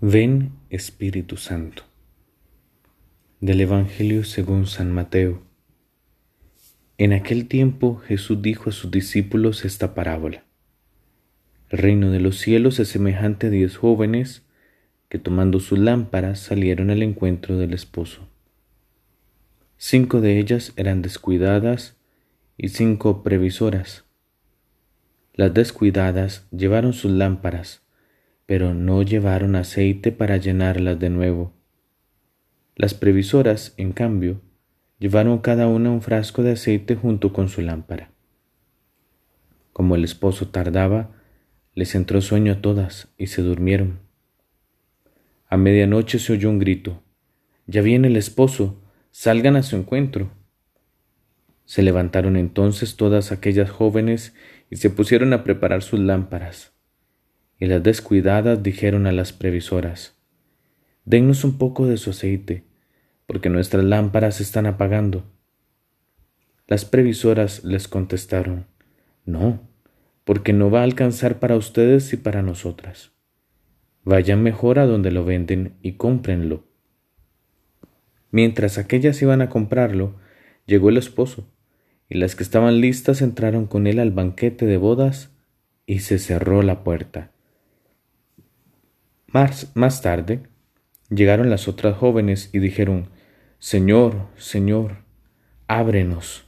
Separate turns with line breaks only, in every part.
Ven Espíritu Santo. Del Evangelio según San Mateo. En aquel tiempo Jesús dijo a sus discípulos esta parábola. El reino de los cielos es semejante a diez jóvenes que tomando sus lámparas salieron al encuentro del esposo. Cinco de ellas eran descuidadas y cinco previsoras. Las descuidadas llevaron sus lámparas pero no llevaron aceite para llenarlas de nuevo. Las previsoras, en cambio, llevaron cada una un frasco de aceite junto con su lámpara. Como el esposo tardaba, les entró sueño a todas y se durmieron. A medianoche se oyó un grito. Ya viene el esposo, salgan a su encuentro. Se levantaron entonces todas aquellas jóvenes y se pusieron a preparar sus lámparas y las descuidadas dijeron a las previsoras, Dennos un poco de su aceite, porque nuestras lámparas se están apagando. Las previsoras les contestaron, No, porque no va a alcanzar para ustedes y para nosotras. Vayan mejor a donde lo venden y cómprenlo. Mientras aquellas iban a comprarlo, llegó el esposo, y las que estaban listas entraron con él al banquete de bodas, y se cerró la puerta. Más, tarde llegaron las otras jóvenes y dijeron, Señor, Señor, ábrenos.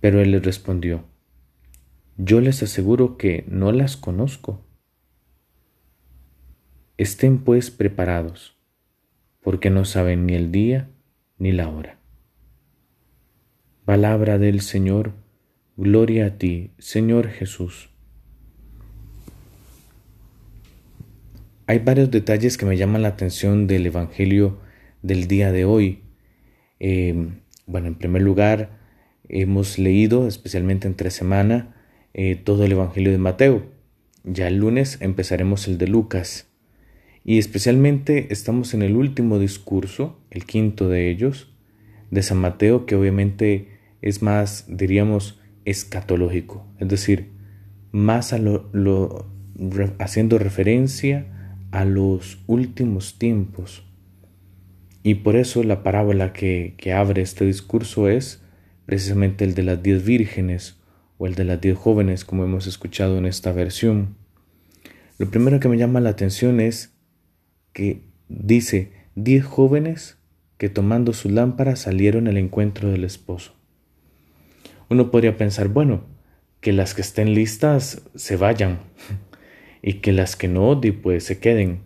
Pero él les respondió, Yo les aseguro que no las conozco. Estén pues preparados, porque no saben ni el día ni la hora. Palabra del Señor, gloria a ti, Señor Jesús. Hay varios detalles que me llaman la atención del Evangelio del día de hoy. Em, bueno, en primer lugar, hemos leído, especialmente entre semana, eh, todo el Evangelio de Mateo. Ya el lunes empezaremos el de Lucas. Y especialmente estamos en el último discurso, el quinto de ellos, de San Mateo, que obviamente es más, diríamos, escatológico, es decir, más a lo haciendo referencia a los últimos tiempos. Y por eso la parábola que, abre este discurso es precisamente el de las diez vírgenes o el de las diez jóvenes, como hemos escuchado en esta versión. Lo primero que me llama la atención es que dice diez jóvenes que tomando su lámpara salieron al encuentro del esposo. Uno podría pensar, bueno, que las que estén listas se vayan, y que las que no odie pues se queden,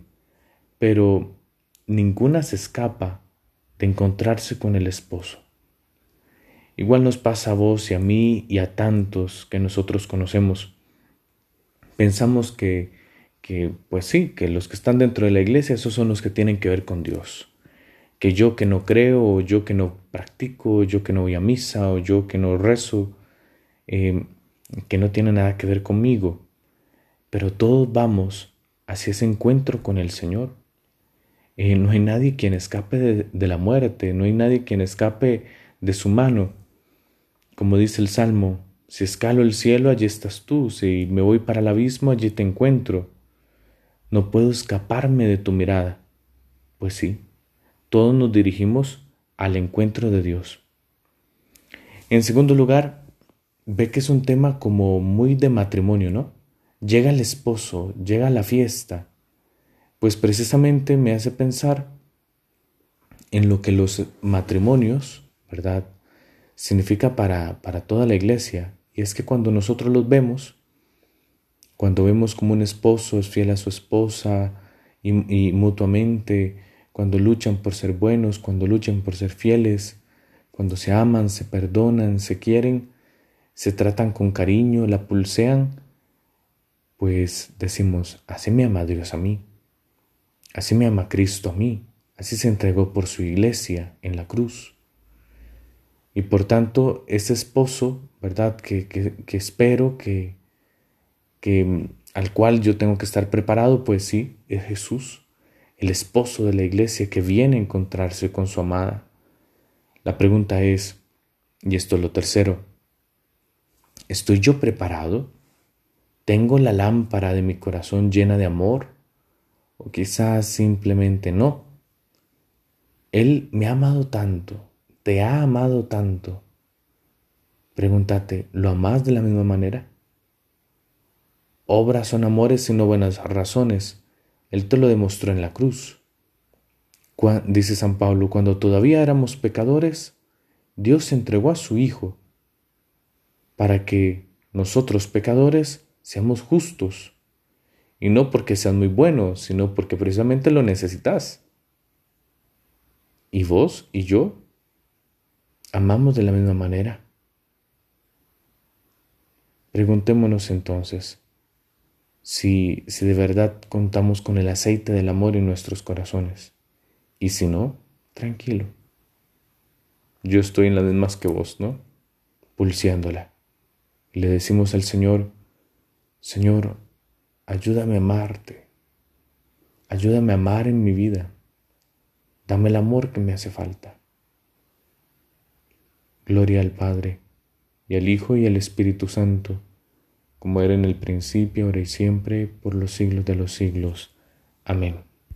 pero ninguna se escapa de encontrarse con el esposo. Igual nos pasa a vos y a mí y a tantos que nosotros conocemos. Pensamos que, que, pues sí, que los que están dentro de la iglesia, esos son los que tienen que ver con Dios. Que yo que no creo, o yo que no practico, yo que no voy a misa, o yo que no rezo, eh, que no tiene nada que ver conmigo pero todos vamos hacia ese encuentro con el Señor. Eh, no hay nadie quien escape de, la muerte, no hay nadie quien escape de su mano. Como dice el Salmo, si escalo el cielo, allí estás tú, si me voy para el abismo, allí te encuentro. No puedo escaparme de tu mirada. Pues sí, todos nos dirigimos al encuentro de Dios. En segundo lugar, ve que es un tema como muy de matrimonio, ¿no? Llega el esposo, llega la fiesta, pues precisamente me hace pensar en lo que los matrimonios, ¿verdad? Significa para, para toda la iglesia. Y es que cuando nosotros los vemos, cuando vemos como un esposo es fiel a su esposa y, y mutuamente, cuando luchan por ser buenos, cuando luchan por ser fieles, cuando se aman, se perdonan, se quieren, se tratan con cariño, la pulsean, pues decimos, así me ama Dios a mí, así me ama Cristo a mí, así se entregó por su iglesia en la cruz. Y por tanto, ese esposo, ¿verdad? Que, que, espero que, que, al cual yo tengo que estar preparado, pues sí, es Jesús, el esposo de la iglesia que viene a encontrarse con su amada. La pregunta es, y esto es lo tercero, ¿estoy yo preparado? ¿Tengo la lámpara de mi corazón llena de amor? o quizás simplemente no. Él me ha amado tanto, te ha amado tanto. Pregúntate, ¿lo amas de la misma manera? Obras son amores y no buenas razones. Él te lo demostró en la cruz. Dice San Pablo, cuando todavía éramos pecadores, Dios entregó a su Hijo para que nosotros pecadores seamos justos. Y no porque seas muy bueno, sino porque precisamente lo necesitas. ¿Y vos y yo? ¿Amamos de la misma manera? Preguntémonos entonces si, si de verdad contamos con el aceite del amor en nuestros corazones. Y si no, tranquilo. Yo estoy en las mismas que vos, ¿no? Pulseándola. Le decimos al Señor, Señor, ayúdame a amarte. Ayúdame a amar en mi vida. Dame el amor que me hace falta. Gloria al Padre, y al Hijo y al Espíritu Santo, como era en el principio, ahora y siempre, por los siglos de los siglos. Amén.